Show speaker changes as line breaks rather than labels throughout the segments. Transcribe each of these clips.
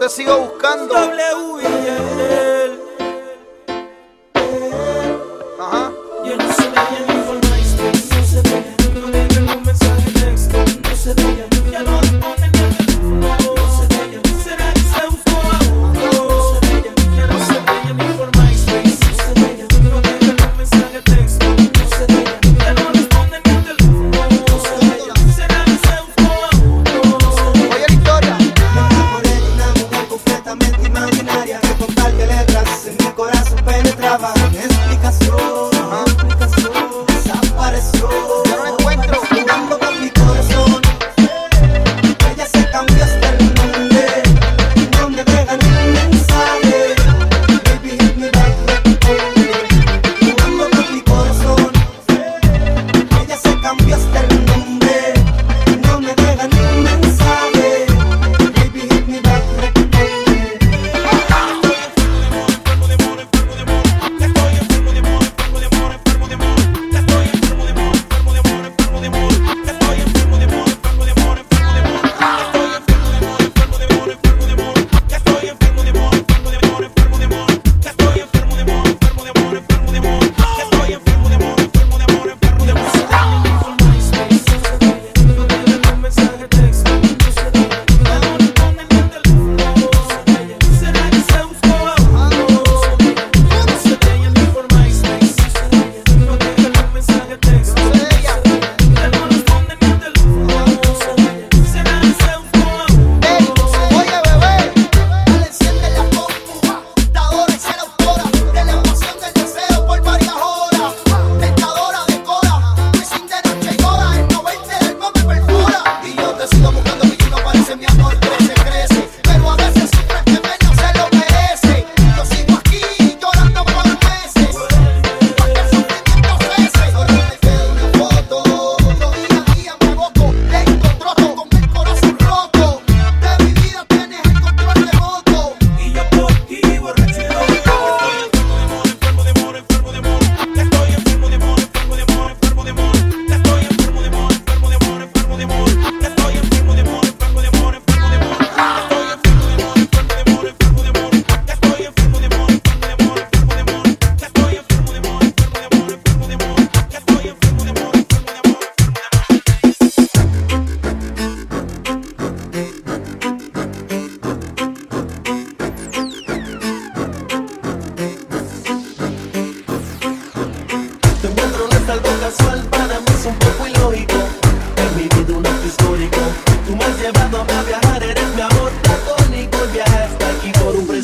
te sigo buscando.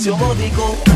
Yo lo
digo.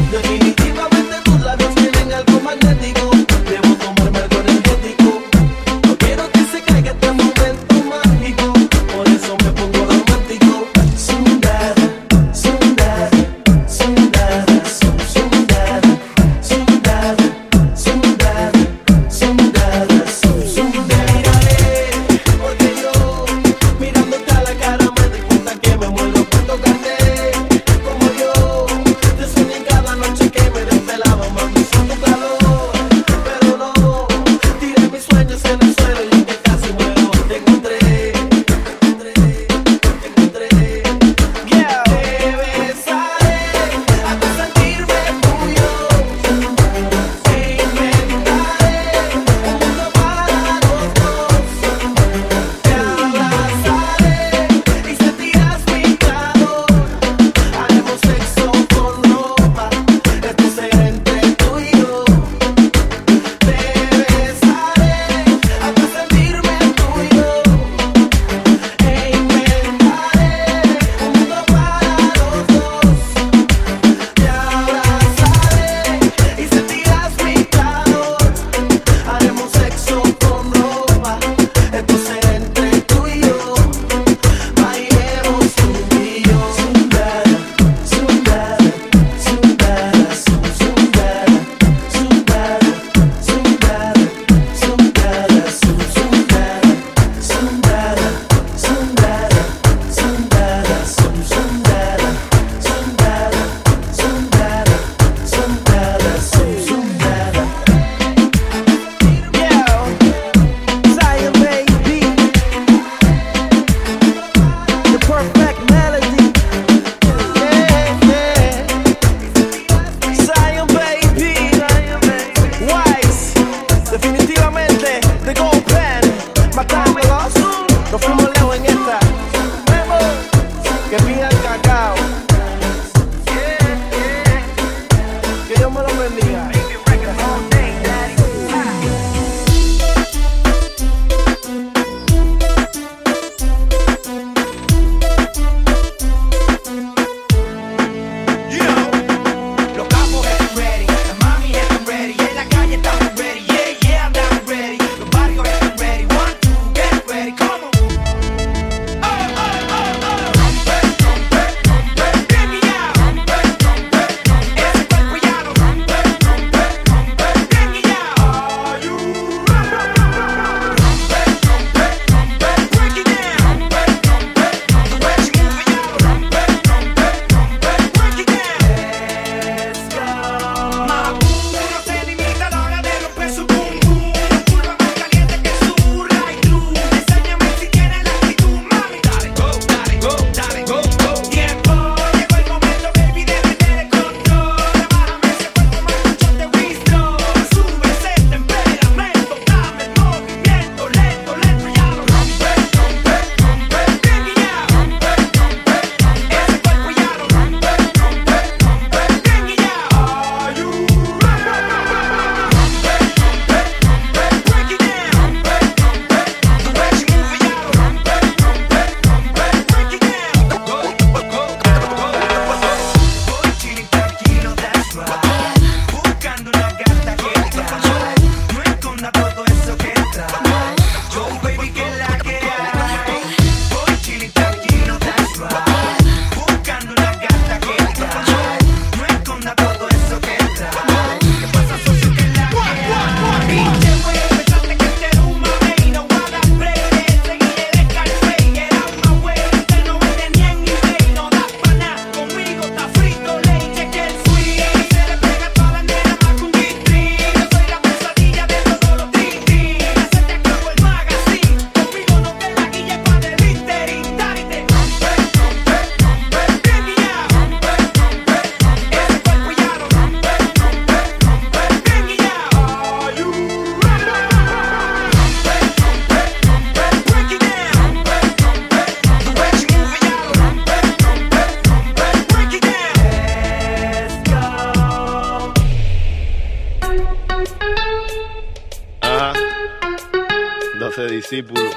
discípulo.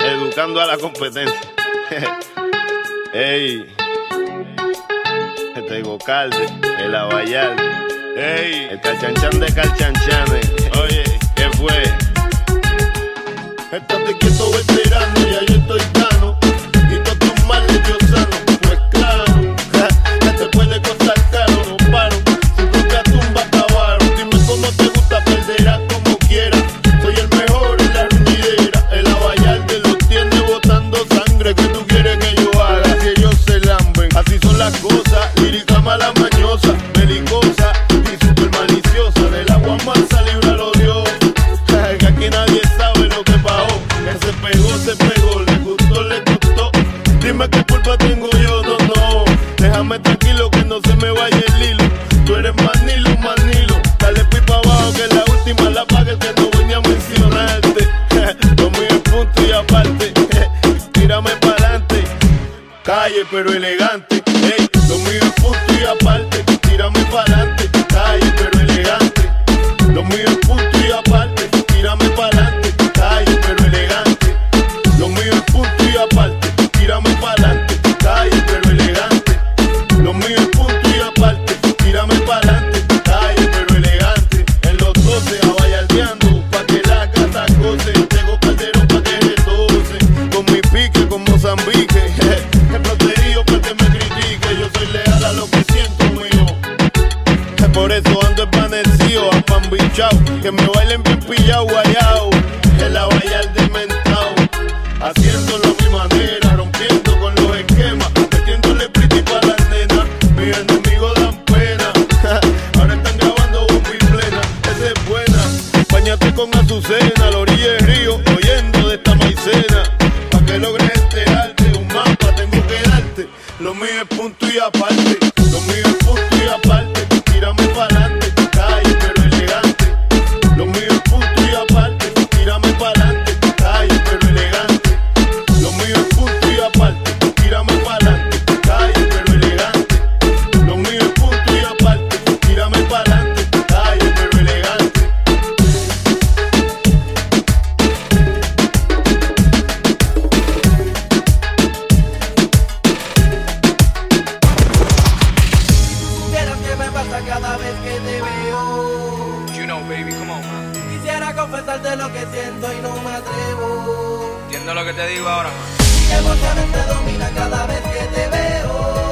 Educando a la competencia. Ey. Este Gocalde, el Abayal. Ey. Este el Calchanchan de Calchanchanes. Oye, ¿qué fue? Estás quieto veterano y ahí estoy tan 贵州嘞。¿Entiendes lo que te digo ahora? Te este
cada vez que te veo.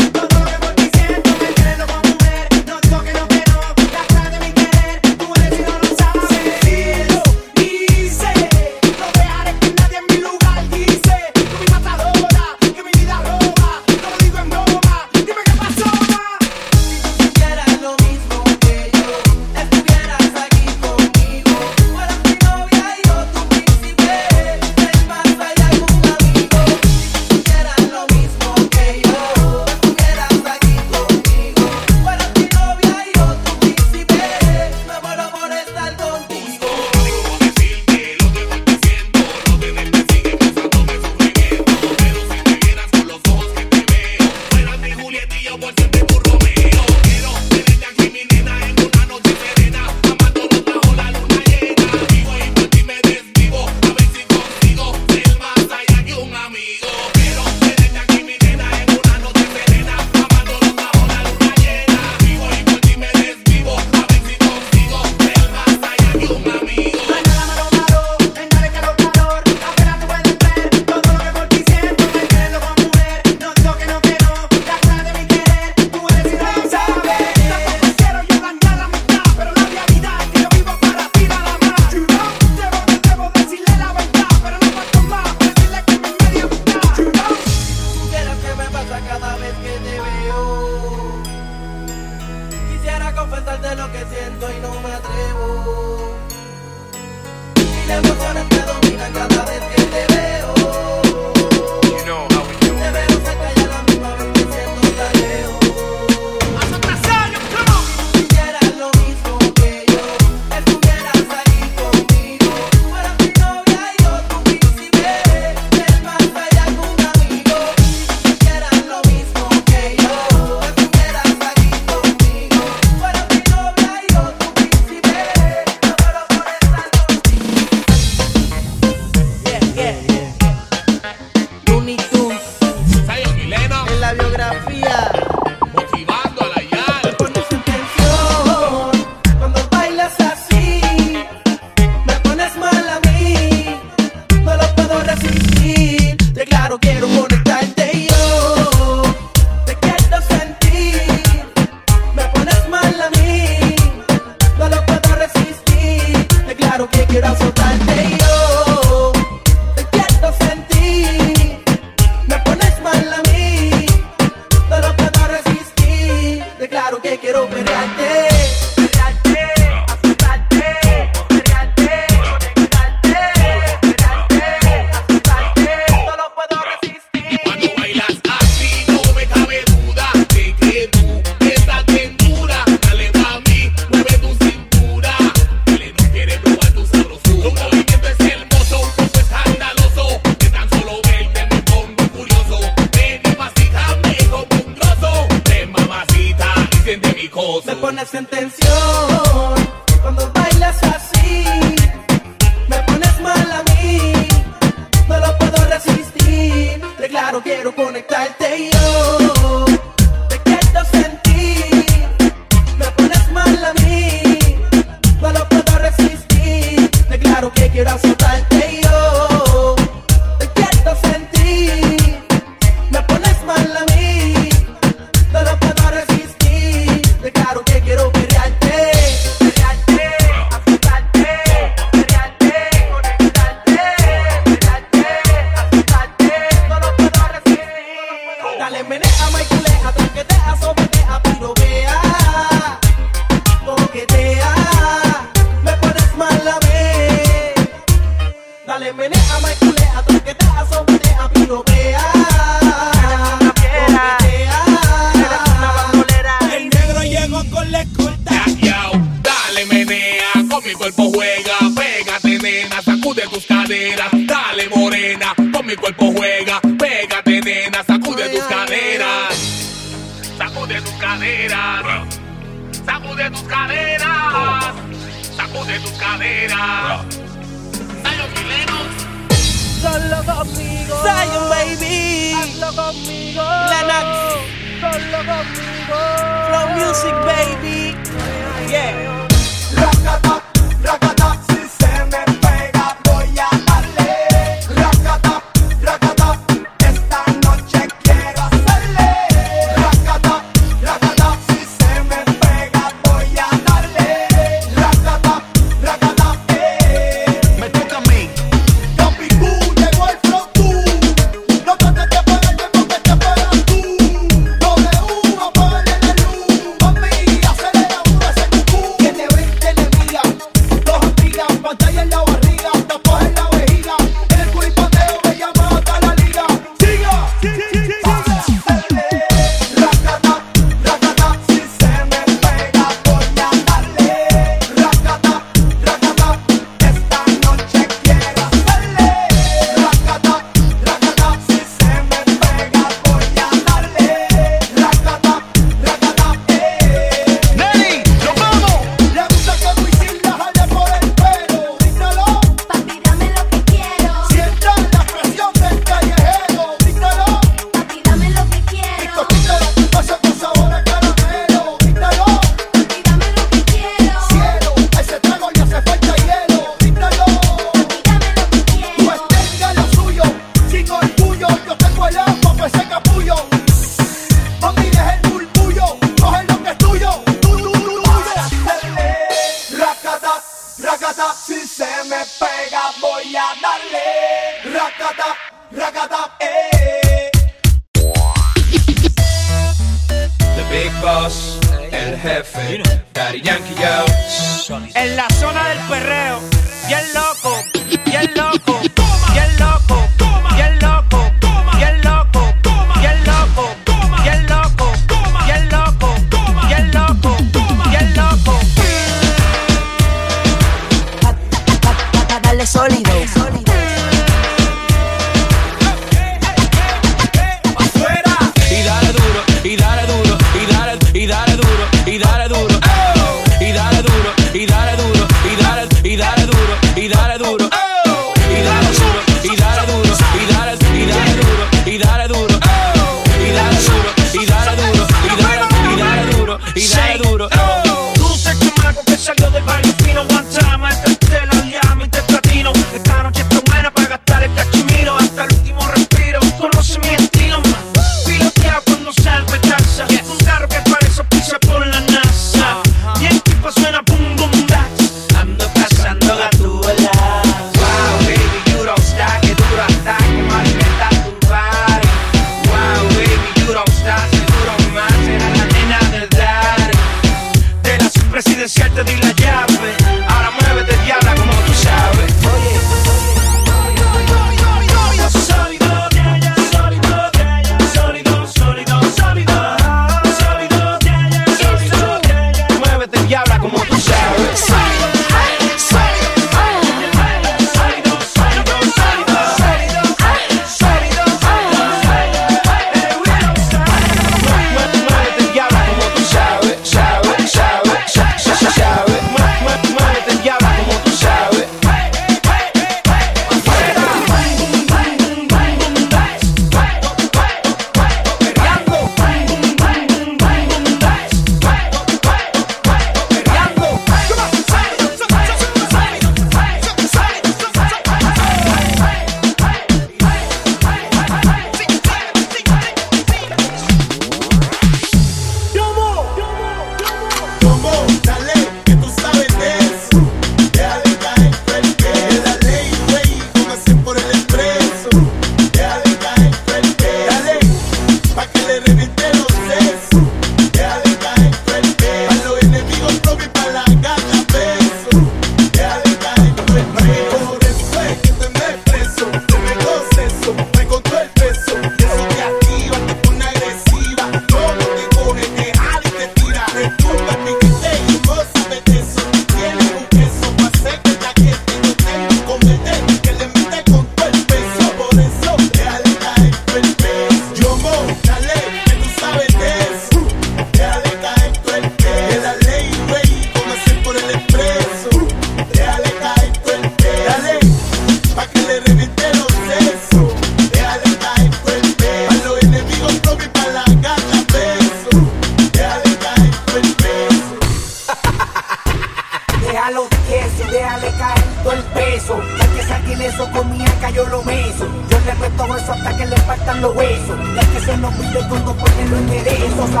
Que
se nos pide todo porque lo enderezo, la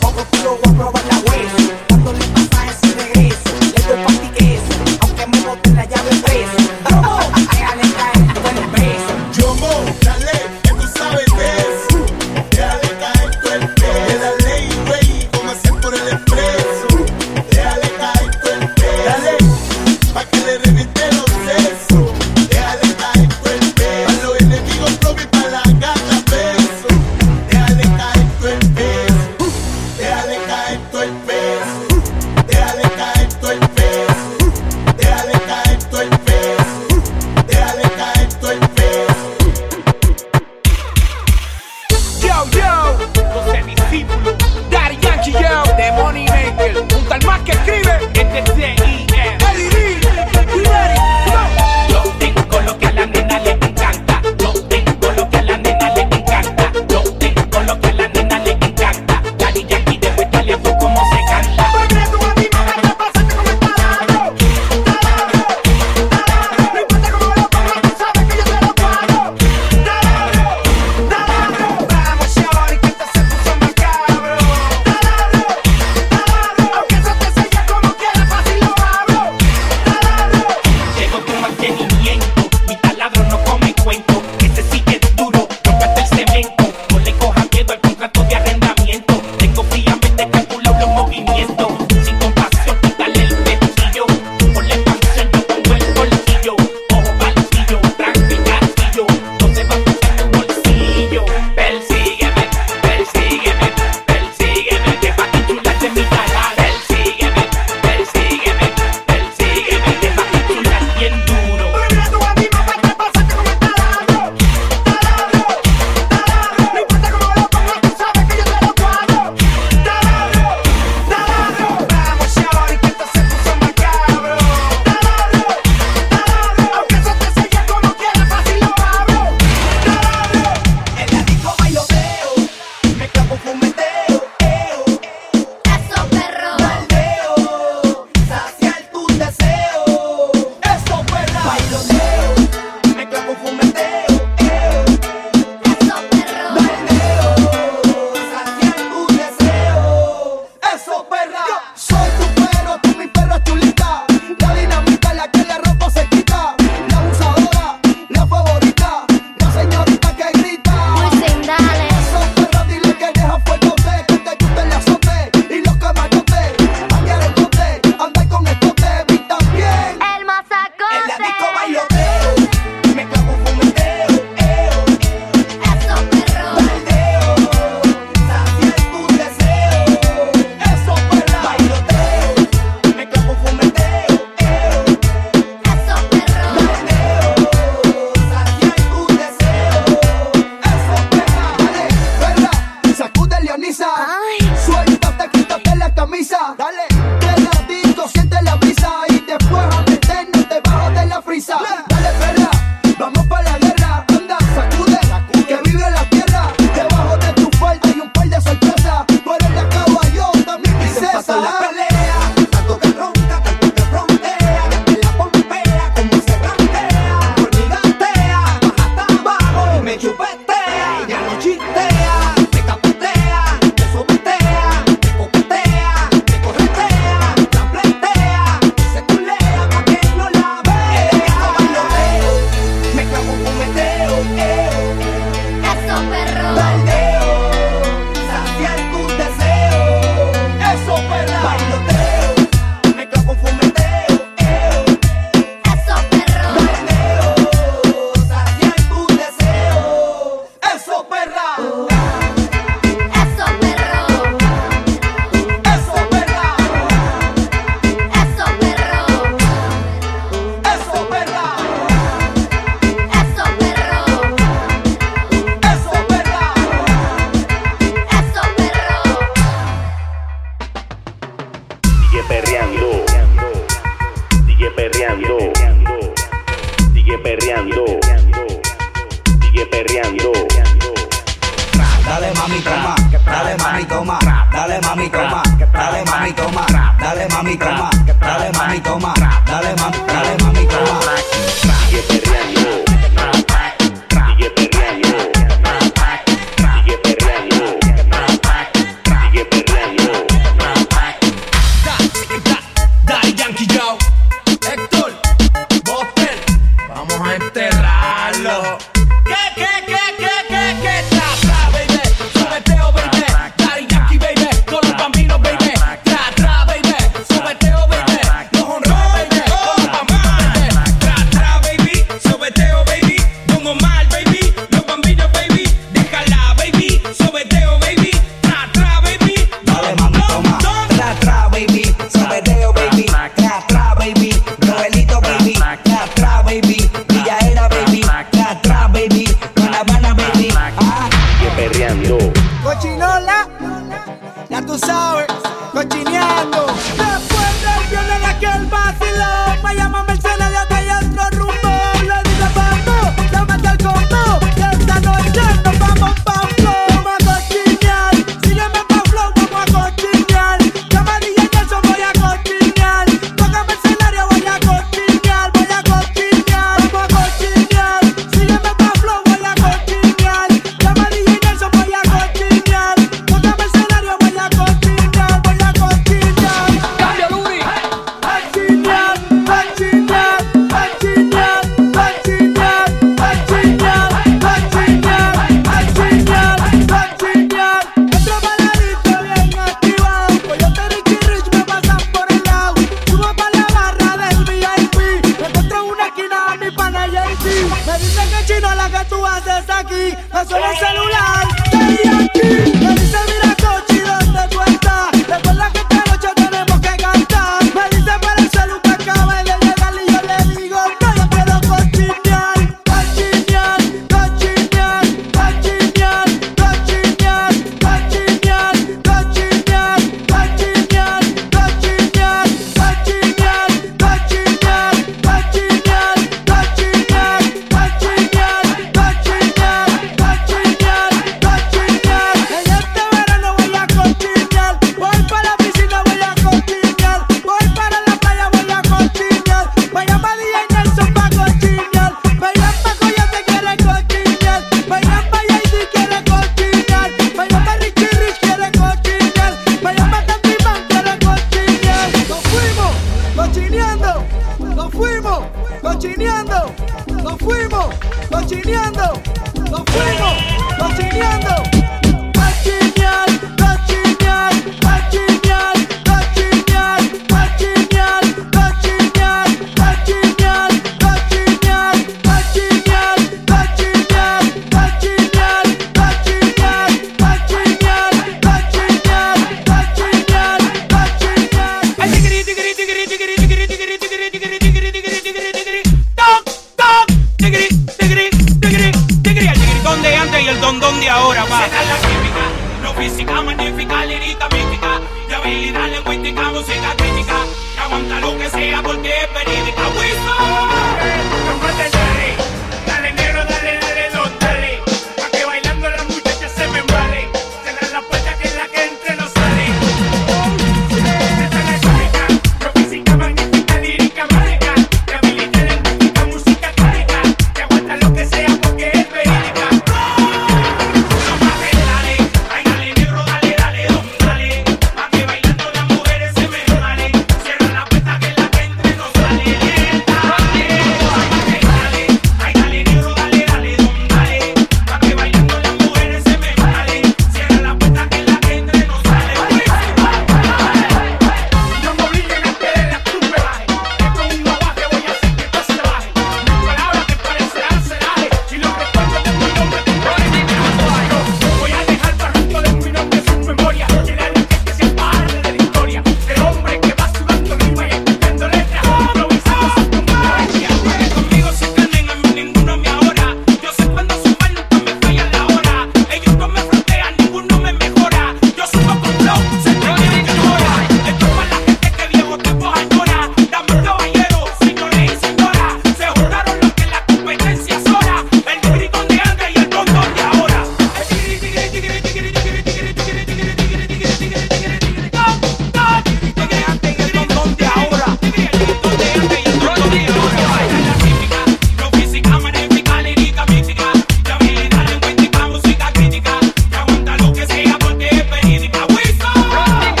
Poco
quiero
voy a probar la
web. perreando, sigue perreando, sigue perreando, sigue perreando.
Dale mami toma, dale mami toma, dale mami toma, dale mami toma, dale mami toma.
chineando, nos fuimos, los
chineando, fuimos, los chineando.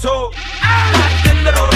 eso. Al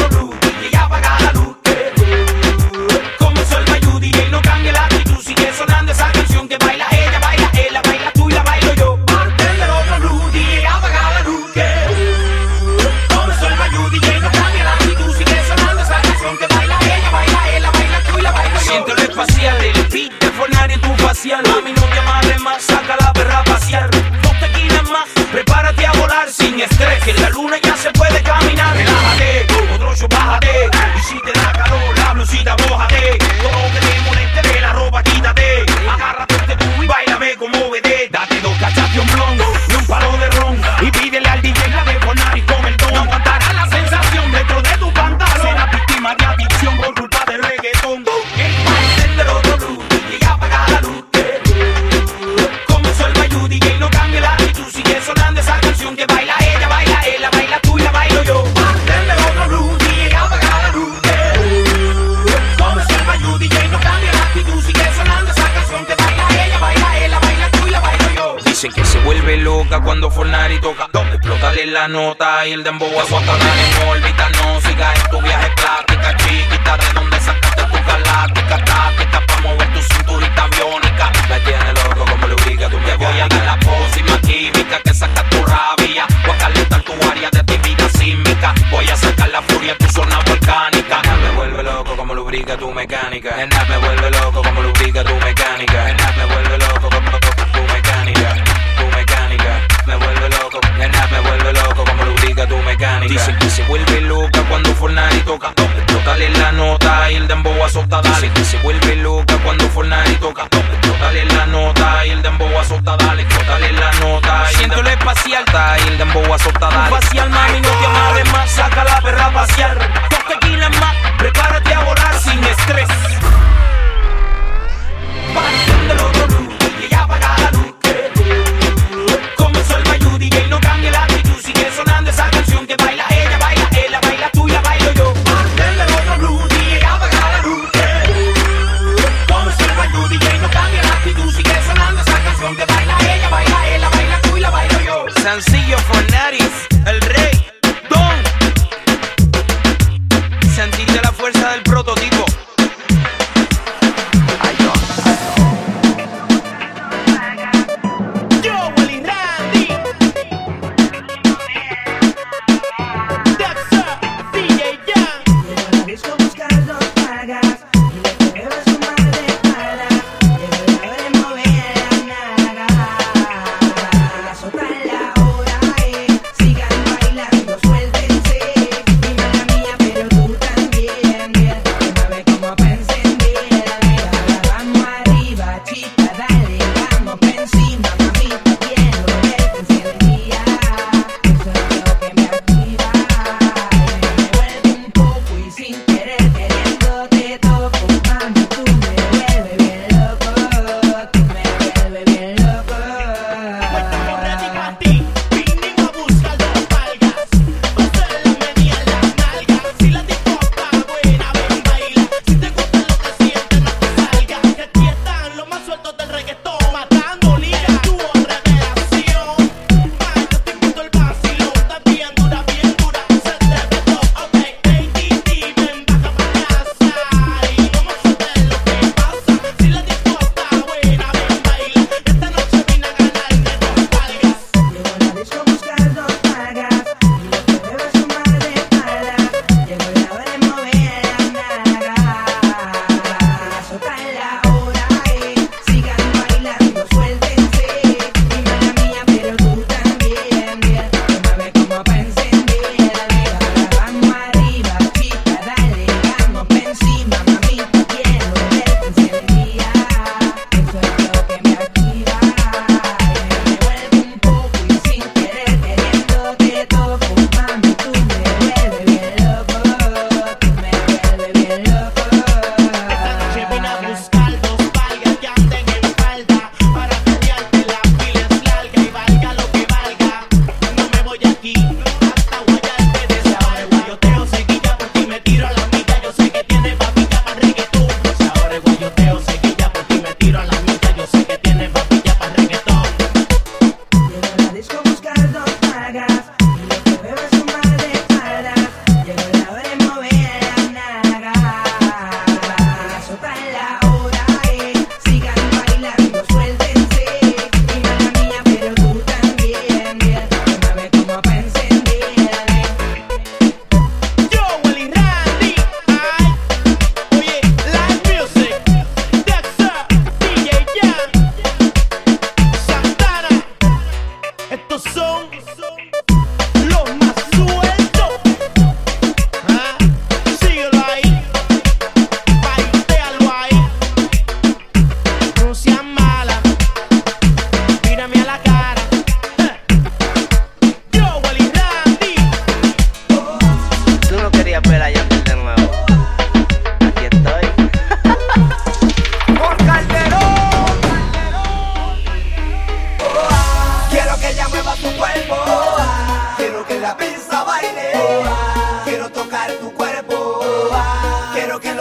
y el dembow es
Guantanamo en órbita. No sigas en tu viaje plástica, chiquita. De donde sacaste tu galáctica, táctica. Pa' mover tu cinturita biónica. me tiene loco como le ubica tu Te voy a dar la pócima química que saca tu rabia. Voy a calentar tu área de actividad sísmica. Voy a sacar la furia en tu zona volcánica. Me vuelve loco como lubrica tu mecánica.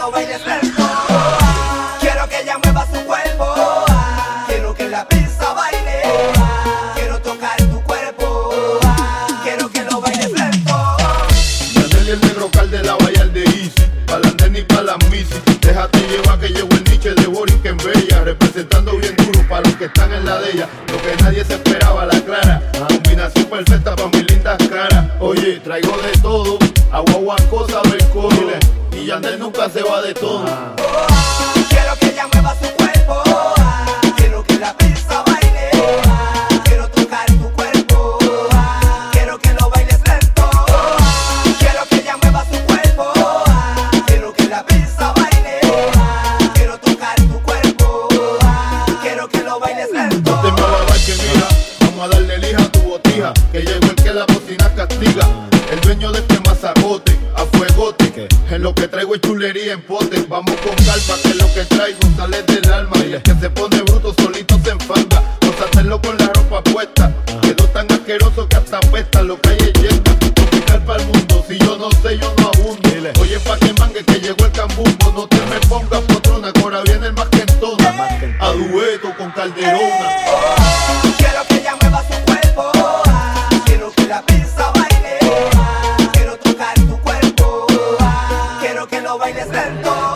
lo bailes,
se
va de todo. tiempo. Bailes lento.